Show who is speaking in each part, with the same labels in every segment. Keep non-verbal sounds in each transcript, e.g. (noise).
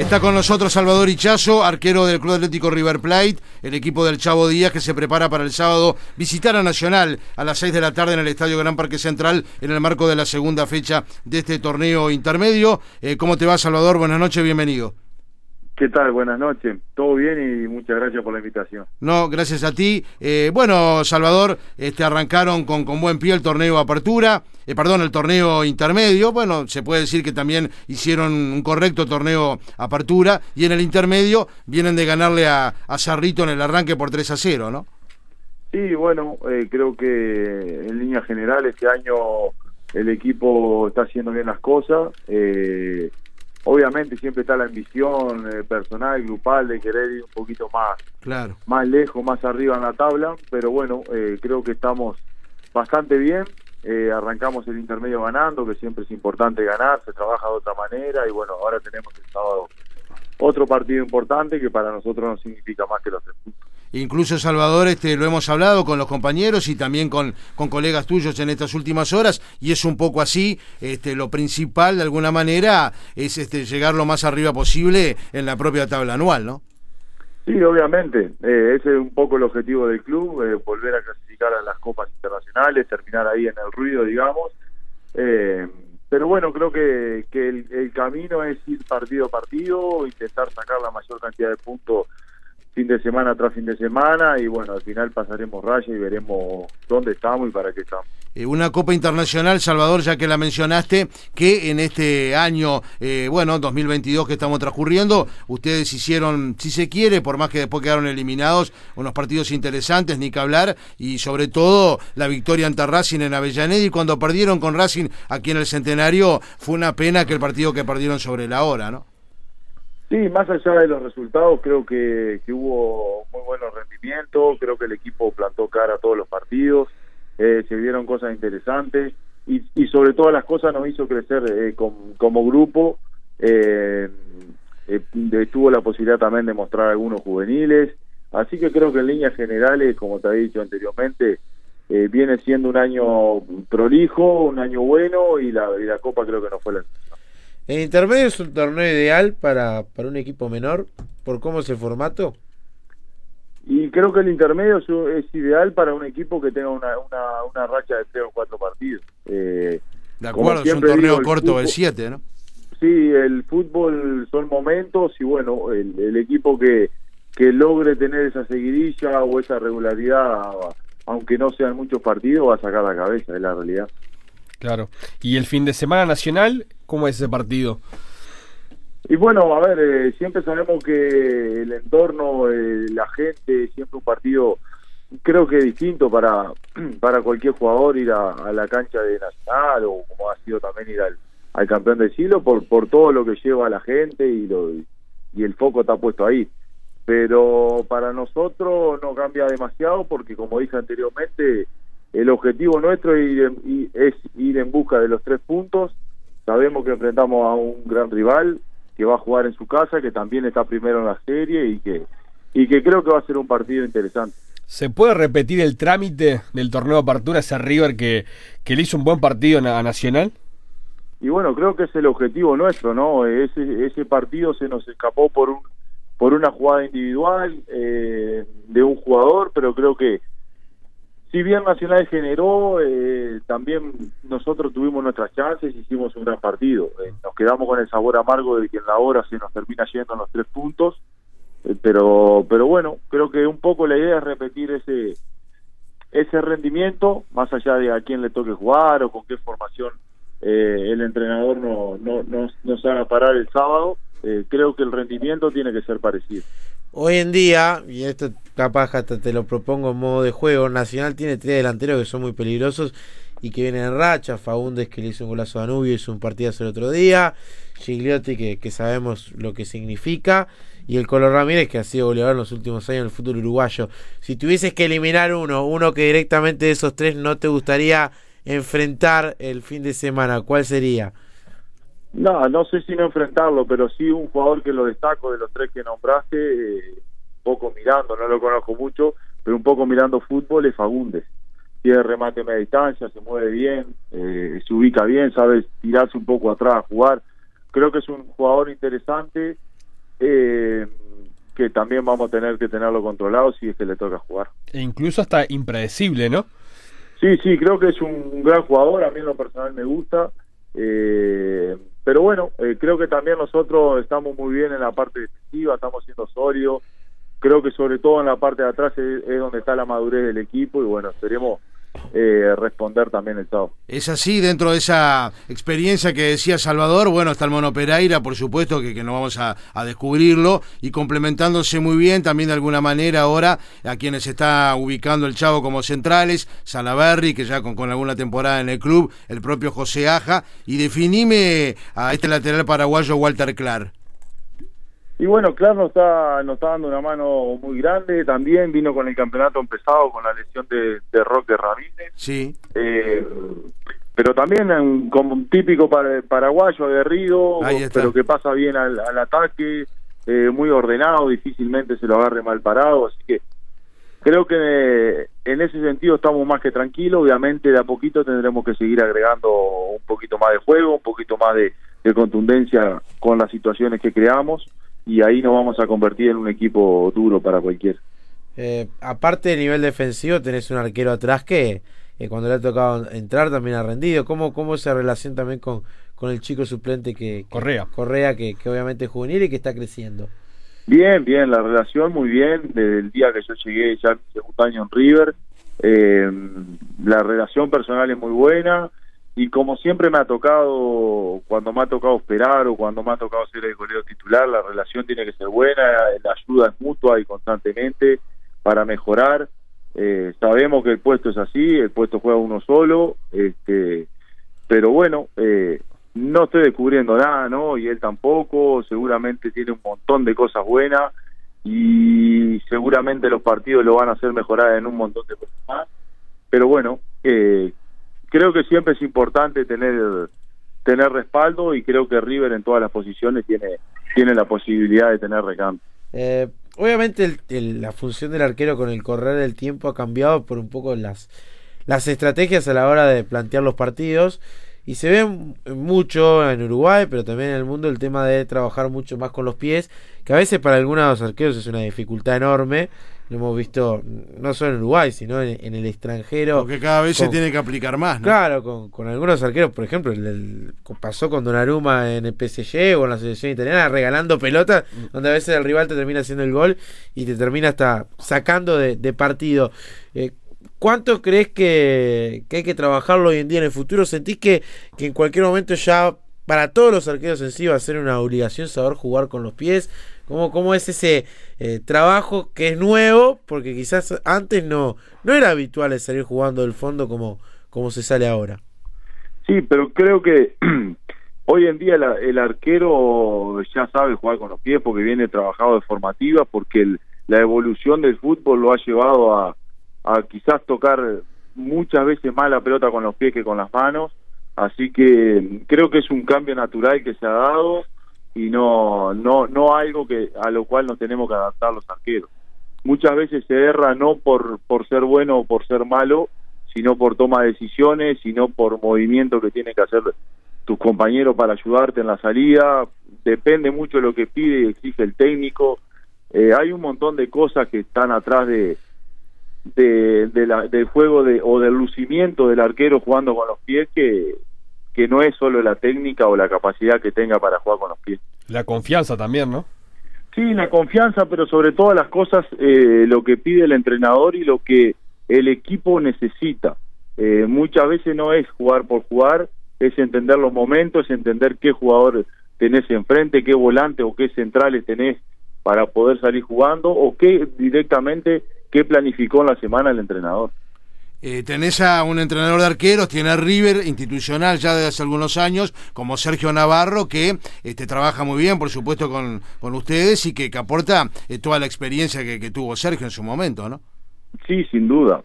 Speaker 1: Está con nosotros Salvador Ichazo, arquero del Club Atlético River Plate, el equipo del Chavo Díaz que se prepara para el sábado visitar a Nacional a las 6 de la tarde en el Estadio Gran Parque Central en el marco de la segunda fecha de este torneo intermedio. Eh, ¿Cómo te va Salvador? Buenas noches, bienvenido.
Speaker 2: ¿Qué tal? Buenas noches. Todo bien y muchas gracias por la invitación.
Speaker 1: No, gracias a ti. Eh, bueno, Salvador, este, arrancaron con, con buen pie el torneo Apertura, eh, perdón, el torneo intermedio. Bueno, se puede decir que también hicieron un correcto torneo Apertura y en el intermedio vienen de ganarle a, a Cerrito en el arranque por 3 a 0, ¿no?
Speaker 2: Sí, bueno, eh, creo que en línea general este año el equipo está haciendo bien las cosas. Eh, obviamente siempre está la ambición eh, personal, grupal, de querer ir un poquito más,
Speaker 1: claro.
Speaker 2: más lejos, más arriba en la tabla, pero bueno, eh, creo que estamos bastante bien. Eh, arrancamos el intermedio ganando, que siempre es importante ganar, se trabaja de otra manera y bueno, ahora tenemos el sábado otro partido importante que para nosotros no significa más que los tres puntos.
Speaker 1: Incluso Salvador, este, lo hemos hablado con los compañeros y también con, con colegas tuyos en estas últimas horas, y es un poco así, este, lo principal de alguna manera es este, llegar lo más arriba posible en la propia tabla anual, ¿no?
Speaker 2: Sí, obviamente, eh, ese es un poco el objetivo del club, eh, volver a clasificar a las copas internacionales, terminar ahí en el ruido, digamos. Eh, pero bueno, creo que, que el, el camino es ir partido a partido, intentar sacar la mayor cantidad de puntos fin de semana tras fin de semana y bueno, al final pasaremos raya y veremos dónde estamos y para qué estamos.
Speaker 1: Eh, una Copa Internacional, Salvador, ya que la mencionaste, que en este año, eh, bueno, 2022 que estamos transcurriendo, ustedes hicieron, si se quiere, por más que después quedaron eliminados, unos partidos interesantes, ni que hablar, y sobre todo la victoria ante Racing en Avellaneda, y cuando perdieron con Racing aquí en el Centenario, fue una pena que el partido que perdieron sobre la hora, ¿no?
Speaker 2: Sí, más allá de los resultados, creo que, hubo muy buenos rendimientos, creo que el equipo plantó cara a todos los partidos, eh, se vieron cosas interesantes y, y, sobre todas las cosas nos hizo crecer eh, com, como grupo. Eh, eh, tuvo la posibilidad también de mostrar algunos juveniles, así que creo que en líneas generales, como te he dicho anteriormente, eh, viene siendo un año prolijo, un año bueno y la, y la Copa creo que no fue la
Speaker 3: ¿El intermedio es un torneo ideal para, para un equipo menor por cómo es el formato?
Speaker 2: Y creo que el intermedio es, es ideal para un equipo que tenga una, una, una racha de tres o cuatro partidos. Eh,
Speaker 1: de acuerdo, es un torneo digo, corto fútbol, de siete, ¿no?
Speaker 2: Sí, el fútbol son momentos y bueno, el, el equipo que, que logre tener esa seguidilla o esa regularidad, aunque no sean muchos partidos, va a sacar la cabeza, es la realidad.
Speaker 4: Claro. ¿Y el fin de semana nacional, cómo es ese partido?
Speaker 2: Y bueno, a ver, eh, siempre sabemos que el entorno, eh, la gente, siempre un partido, creo que distinto para, (clears throat) para cualquier jugador ir a, la cancha de Nacional o como ha sido también ir al, al campeón del siglo por, por todo lo que lleva la gente y, lo, y el foco está puesto ahí. Pero para nosotros no cambia demasiado porque como dije anteriormente, el objetivo nuestro es ir, en, es ir en busca de los tres puntos. Sabemos que enfrentamos a un gran rival que va a jugar en su casa, que también está primero en la serie y que, y que creo que va a ser un partido interesante.
Speaker 4: ¿Se puede repetir el trámite del torneo de apertura ese River que, que le hizo un buen partido a Nacional?
Speaker 2: Y bueno, creo que es el objetivo nuestro, ¿no? Ese, ese partido se nos escapó por un por una jugada individual eh, de un jugador, pero creo que si bien Nacional generó, eh, también nosotros tuvimos nuestras chances y hicimos un gran partido. Eh, nos quedamos con el sabor amargo de que en la hora se nos termina yendo los tres puntos, eh, pero pero bueno, creo que un poco la idea es repetir ese ese rendimiento, más allá de a quién le toque jugar o con qué formación el entrenador no, no, nos, nos haga parar el sábado. creo que el rendimiento tiene que ser parecido.
Speaker 3: Hoy en día, y esto capaz hasta te lo propongo en modo de juego, Nacional tiene tres delanteros que son muy peligrosos y que vienen en racha. Faúndez que le hizo un golazo a Danubio, hizo un partidazo el otro día. Gigliotti que, que, sabemos lo que significa. Y el Color Ramírez que ha sido goleador en los últimos años en el fútbol uruguayo. Si tuvieses que eliminar uno, uno que directamente de esos tres no te gustaría enfrentar el fin de semana, ¿cuál sería?
Speaker 2: No, no sé si no enfrentarlo, pero sí un jugador que lo destaco de los tres que nombraste, eh, un poco mirando, no lo conozco mucho, pero un poco mirando fútbol es Fagundes. Tiene remate a media distancia, se mueve bien, eh, se ubica bien, sabe tirarse un poco atrás a jugar. Creo que es un jugador interesante eh, que también vamos a tener que tenerlo controlado si es que le toca jugar.
Speaker 4: E incluso hasta impredecible, ¿no?
Speaker 2: Sí, sí, creo que es un gran jugador, a mí en lo personal me gusta. Eh, pero bueno, eh, creo que también nosotros estamos muy bien en la parte defensiva, estamos siendo sólidos. Creo que sobre todo en la parte de atrás es, es donde está la madurez del equipo y bueno, esperemos eh, responder también el sábado.
Speaker 1: Es así, dentro de esa experiencia que decía Salvador, bueno, está el Mono Pereira, por supuesto que, no vamos a, a, descubrirlo, y complementándose muy bien también de alguna manera ahora a quienes está ubicando el Chavo como centrales, Salaberry, que ya con, con alguna temporada en el club, el propio José Aja, y definime a este lateral paraguayo Walter Clark.
Speaker 2: Y bueno, Clark nos está, nos está dando una mano muy grande, también vino con el campeonato empezado con la lesión de, de Roque Ramírez.
Speaker 1: Sí.
Speaker 2: Eh, pero también un, como un típico para, paraguayo aguerrido, pero que pasa bien al, al ataque, eh, muy ordenado, difícilmente se lo agarre mal parado, así que creo que en ese sentido estamos más que tranquilos, obviamente de a poquito tendremos que seguir agregando un poquito más de juego, un poquito más de, de contundencia con las situaciones que creamos y ahí nos vamos a convertir en un equipo duro para cualquiera.
Speaker 3: Eh, aparte del nivel defensivo, tenés un arquero atrás que eh, cuando le ha tocado entrar también ha rendido. ¿Cómo, cómo esa relación también con, con el chico suplente que, que
Speaker 4: Correa,
Speaker 3: Correa que, que, obviamente es juvenil y que está creciendo?
Speaker 2: Bien, bien, la relación muy bien. Desde el día que yo llegué ya mi segundo año en River, eh, la relación personal es muy buena y como siempre me ha tocado, cuando me ha tocado esperar o cuando me ha tocado ser el goleo titular, la relación tiene que ser buena, la ayuda es mutua y constantemente para mejorar. Eh, sabemos que el puesto es así, el puesto juega uno solo, este, pero bueno, eh, no estoy descubriendo nada, ¿no? Y él tampoco, seguramente tiene un montón de cosas buenas y seguramente los partidos lo van a hacer mejorar en un montón de cosas más. Pero bueno, eh, creo que siempre es importante tener tener respaldo y creo que River en todas las posiciones tiene tiene la posibilidad de tener recambio.
Speaker 3: Eh, obviamente el, la función del arquero con el correr del tiempo ha cambiado por un poco las las estrategias a la hora de plantear los partidos y se ve mucho en Uruguay, pero también en el mundo el tema de trabajar mucho más con los pies, que a veces para algunos arqueros es una dificultad enorme. Lo hemos visto no solo en Uruguay, sino en, en el extranjero.
Speaker 1: Porque cada vez con, se tiene que aplicar más. ¿no?
Speaker 3: Claro, con, con, algunos arqueros, por ejemplo, el, el, pasó con Donnarumma en el PSG o en la selección italiana, regalando pelotas, donde a veces el rival te termina haciendo el gol y te termina hasta sacando de, de partido. Eh, ¿Cuánto crees que, que, hay que trabajarlo hoy en día en el futuro? ¿Sentís que, que en cualquier momento ya para todos los arqueros en sí va a ser una obligación saber jugar con los pies? ¿Cómo, cómo es ese eh, trabajo que es nuevo? Porque quizás antes no, no era habitual salir jugando del fondo como, como se sale ahora.
Speaker 2: Sí, pero creo que (clears throat) hoy en día la, el arquero ya sabe jugar con los pies porque viene trabajado de formativa, porque el, la evolución del fútbol lo ha llevado a a quizás tocar muchas veces más la pelota con los pies que con las manos, así que creo que es un cambio natural que se ha dado y no no no algo que a lo cual nos tenemos que adaptar los arqueros. Muchas veces se erra no por por ser bueno o por ser malo, sino por toma de decisiones, sino por movimiento que tienen que hacer tus compañeros para ayudarte en la salida, depende mucho de lo que pide y exige el técnico. Eh, hay un montón de cosas que están atrás de, de, de la, del juego de, o del lucimiento del arquero jugando con los pies que, que no es solo la técnica o la capacidad que tenga para jugar con los pies.
Speaker 4: La confianza también, ¿no?
Speaker 2: Sí, la confianza, pero sobre todas las cosas eh, lo que pide el entrenador y lo que el equipo necesita. Eh, muchas veces no es jugar por jugar, es entender los momentos, es entender qué jugador tenés enfrente, qué volante o qué centrales tenés para poder salir jugando o qué directamente qué planificó en la semana el entrenador.
Speaker 1: Eh, tenés a un entrenador de arqueros, tiene a River institucional ya desde hace algunos años, como Sergio Navarro, que este, trabaja muy bien, por supuesto, con, con ustedes y que, que aporta eh, toda la experiencia que, que, tuvo Sergio en su momento, ¿no?
Speaker 2: Sí, sin duda.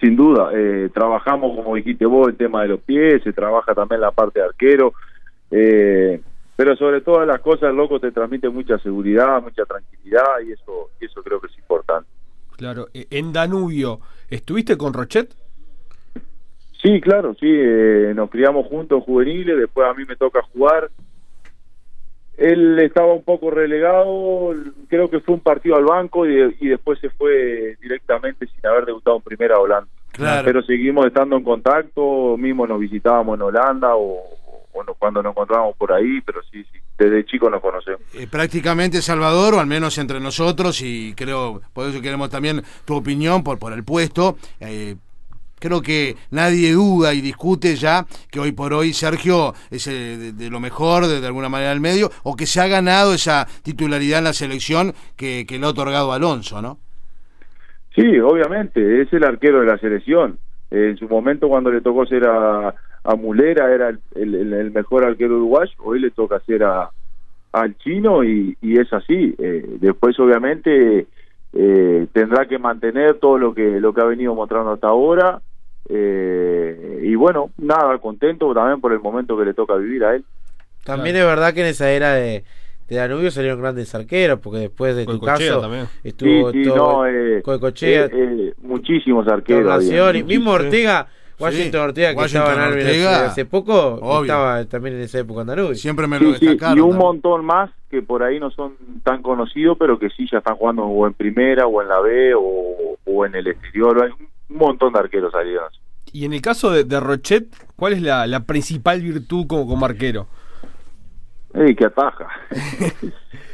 Speaker 2: Sin duda. Eh, trabajamos, como dijiste vos, el tema de los pies, se trabaja también la parte de arquero. Eh, pero sobre todas las cosas, el loco te transmite mucha seguridad, mucha tranquilidad y eso, y eso creo que es importante.
Speaker 4: Claro, en Danubio, ¿estuviste con Rochet?
Speaker 2: Sí, claro, sí, eh, nos criamos juntos juveniles, después a mí me toca jugar. él estaba un poco relegado, creo que fue un partido al banco y, y después se fue directamente sin haber debutado en primera a Holanda.
Speaker 1: Claro.
Speaker 2: Pero seguimos estando en contacto, mismo nos visitábamos en Holanda o, o no- cuando nos encontrábamos por ahí, pero sí, sí, desde chico nos conocemos.
Speaker 1: Eh, prácticamente Salvador, o al menos entre nosotros, y creo, por eso queremos también tu opinión por, por el puesto. eh, creo que nadie duda y discute ya que hoy por hoy Sergio es eh, de, de lo mejor, de, de alguna manera, del medio, o que se ha ganado esa titularidad en la selección que, que le ha otorgado Alonso, ¿no?
Speaker 2: Sí, obviamente, es el arquero de la selección. En su momento cuando le tocó ser a, a Mulera era el, el- el mejor arquero uruguayo, hoy le toca ser a, al chino y, y es así. Eh, después obviamente eh, tendrá que mantener todo lo que lo que ha venido mostrando hasta ahora. Eh, y bueno, nada, contento también por el momento que le toca vivir a él.
Speaker 3: También es verdad que en esa era de, de Danubio salieron grandes arqueros, porque después de tu caso
Speaker 4: también.
Speaker 3: estuvo
Speaker 2: sí, sí,
Speaker 3: todo
Speaker 2: no, eh,
Speaker 3: Cocochea,
Speaker 2: eh, eh, muchísimos arqueros. había,
Speaker 3: Tornacioni, mismo
Speaker 2: muchísimos.
Speaker 3: Ortega, Washington Ortega que
Speaker 1: Washington
Speaker 3: estaba en
Speaker 1: Ortega,
Speaker 3: hace poco,
Speaker 1: obvio.
Speaker 3: estaba también en esa época en Danubio.
Speaker 1: Siempre me lo
Speaker 2: Sí, sí,
Speaker 1: destacaron.
Speaker 2: y un
Speaker 1: también.
Speaker 2: montón más que por ahí no son tan conocidos, pero que sí ya están jugando o en primera o en la B o, o en el exterior. Hay un montón de arqueros salieron.
Speaker 4: Y en el caso de, de Rochet, ¿cuál es la, la principal virtud como, como arquero?
Speaker 2: ¡Ey, que ataja! (laughs)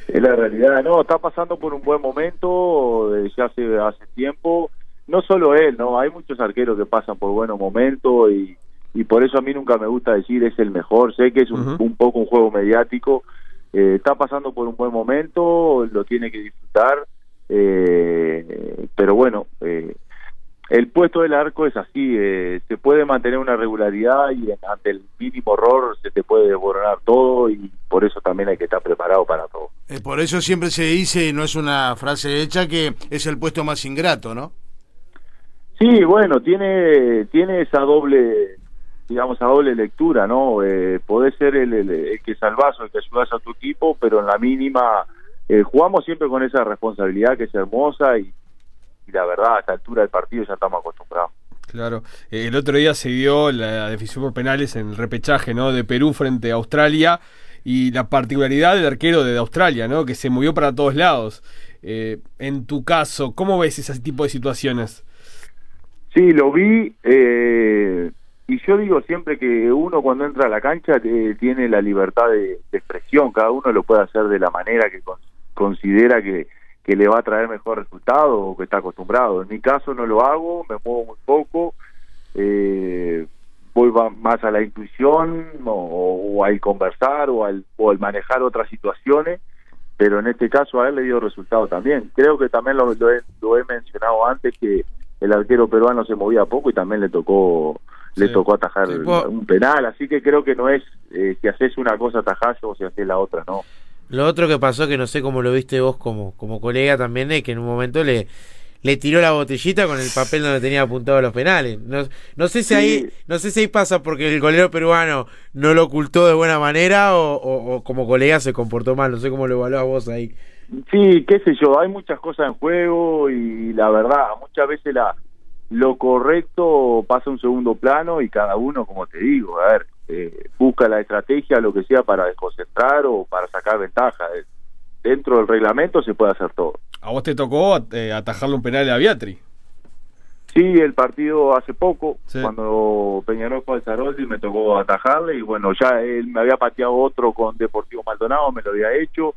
Speaker 2: es la realidad. No, está pasando por un buen momento eh, ya hace, hace tiempo. No solo él, no hay muchos arqueros que pasan por buenos momentos y, y por eso a mí nunca me gusta decir es el mejor. Sé que es un, un poco un juego mediático. Eh, está pasando por un buen momento, lo tiene que disfrutar. eh, pero bueno, eh, el puesto del arco es así, eh, se puede mantener una regularidad y ante el mínimo error se te puede desboronar todo y por eso también hay que estar preparado para todo.
Speaker 1: Por eso siempre se dice, y no es una frase hecha, que es el puesto más ingrato, ¿no?
Speaker 2: Sí, bueno, tiene tiene esa doble, digamos, esa doble lectura, ¿no? Eh, podés ser el, que salvás o el que ayudás a tu equipo, pero en la mínima eh, jugamos siempre con esa responsabilidad que es hermosa y, y la verdad a esta altura del partido ya estamos acostumbrados.
Speaker 4: Claro. Eh, el otro día se dio la definición por penales en el repechaje, ¿no? De Perú frente a Australia y la particularidad del arquero de Australia, ¿no? Que se movió para todos lados. Eh, en tu caso, ¿cómo ves ese tipo de situaciones?
Speaker 2: Sí, lo vi eh, y yo digo siempre que uno cuando entra a la cancha eh, tiene la libertad de, expresión, cada uno lo puede hacer de la manera que con- considera que, que le va a traer mejor resultado o que está acostumbrado. En mi caso no lo hago, me muevo muy poco, eh, voy más a la intuición o, o al conversar o al, o al manejar otras situaciones, pero en este caso a él le dio resultado también. Creo que también lo, lo he, lo he mencionado antes que el arquero peruano se movía poco y también le tocó le
Speaker 4: Sí.
Speaker 2: tocó atajar
Speaker 3: Sí,
Speaker 2: un penal, así que creo que no es eh, si haces una cosa atajás o si haces la otra, no.
Speaker 3: Lo otro que pasó, que no sé cómo lo viste vos como, como colega también, es que en un momento le, le tiró la botellita con el papel donde tenía apuntado los penales. No, no sé si
Speaker 2: Sí.
Speaker 3: ahí, no sé si ahí pasa porque el golero peruano no lo ocultó de buena manera o, o- o como colega se comportó mal. No sé cómo lo evaluás vos ahí.
Speaker 2: Sí, qué sé yo, hay muchas cosas en juego y la verdad, muchas veces la lo correcto pasa a un segundo plano y cada uno, como te digo, a ver, eh, busca la estrategia, lo que sea, para desconcentrar o para sacar ventaja. Eh, Dentro del reglamento se puede hacer todo.
Speaker 4: A vos te tocó eh, atajarle un penal a Beatri.
Speaker 2: Sí, el partido hace poco,
Speaker 4: Sí.
Speaker 2: cuando Peñarol fue al Zaroldi, me tocó atajarle y bueno, ya él me había pateado otro con Deportivo Maldonado, me lo había hecho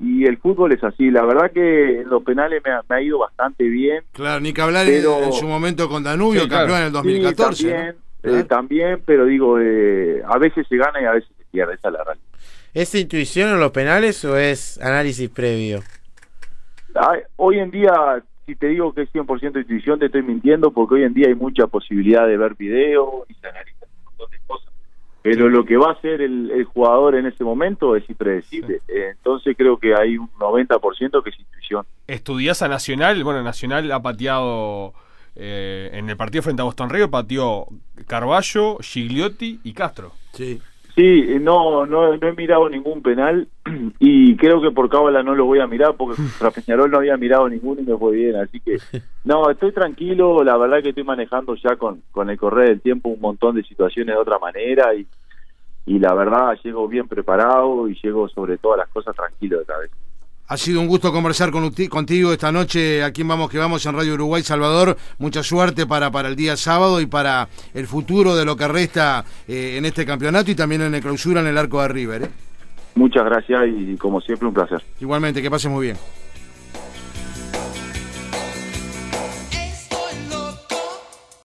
Speaker 2: y el fútbol es así. La verdad que en los penales me ha, me ha ido bastante bien.
Speaker 1: Claro, ni que hablar
Speaker 2: Pero-
Speaker 1: en su momento con Danubio,
Speaker 4: Sí, claro.
Speaker 1: campeón en el 2014.
Speaker 2: Sí, también,
Speaker 1: ¿no?
Speaker 2: eh, también, pero digo, eh, a veces se gana y a veces se pierde, esa es la realidad.
Speaker 3: ¿Es intuición en los penales o es análisis previo?
Speaker 2: Ay, hoy en día, si te digo que es 100% intuición, te estoy mintiendo porque hoy en día hay mucha posibilidad de ver video y se analizan un montón de cosas. Pero lo que va a hacer el, el jugador en ese momento es impredecible. Eh, entonces creo que hay un 90% que es intuición.
Speaker 4: Estudiás a Nacional. Bueno, Nacional ha pateado eh, en el partido frente a Boston River, pateó Carballo, Gigliotti y Castro.
Speaker 1: Sí.
Speaker 2: Sí, no, no, no he mirado ningún penal (clears throat) y creo que por cábala no lo voy a mirar porque (laughs) contra Peñarol no había mirado ninguno y me fue bien, así que (laughs) no, estoy tranquilo, la verdad que estoy manejando ya con, con el correr del tiempo un montón de situaciones de otra manera y, y la verdad llego bien preparado y llego sobre todas las cosas tranquilo de cabeza.
Speaker 1: Ha sido un gusto conversar con contigo esta noche aquí en Vamos que Vamos en Radio Uruguay Salvador. Mucha suerte para, para el día sábado y para el futuro de lo que resta eh, en este campeonato y también en el clausura en el arco de River. ¿eh?
Speaker 2: Muchas gracias y como siempre un placer.
Speaker 1: Igualmente, que pases muy bien.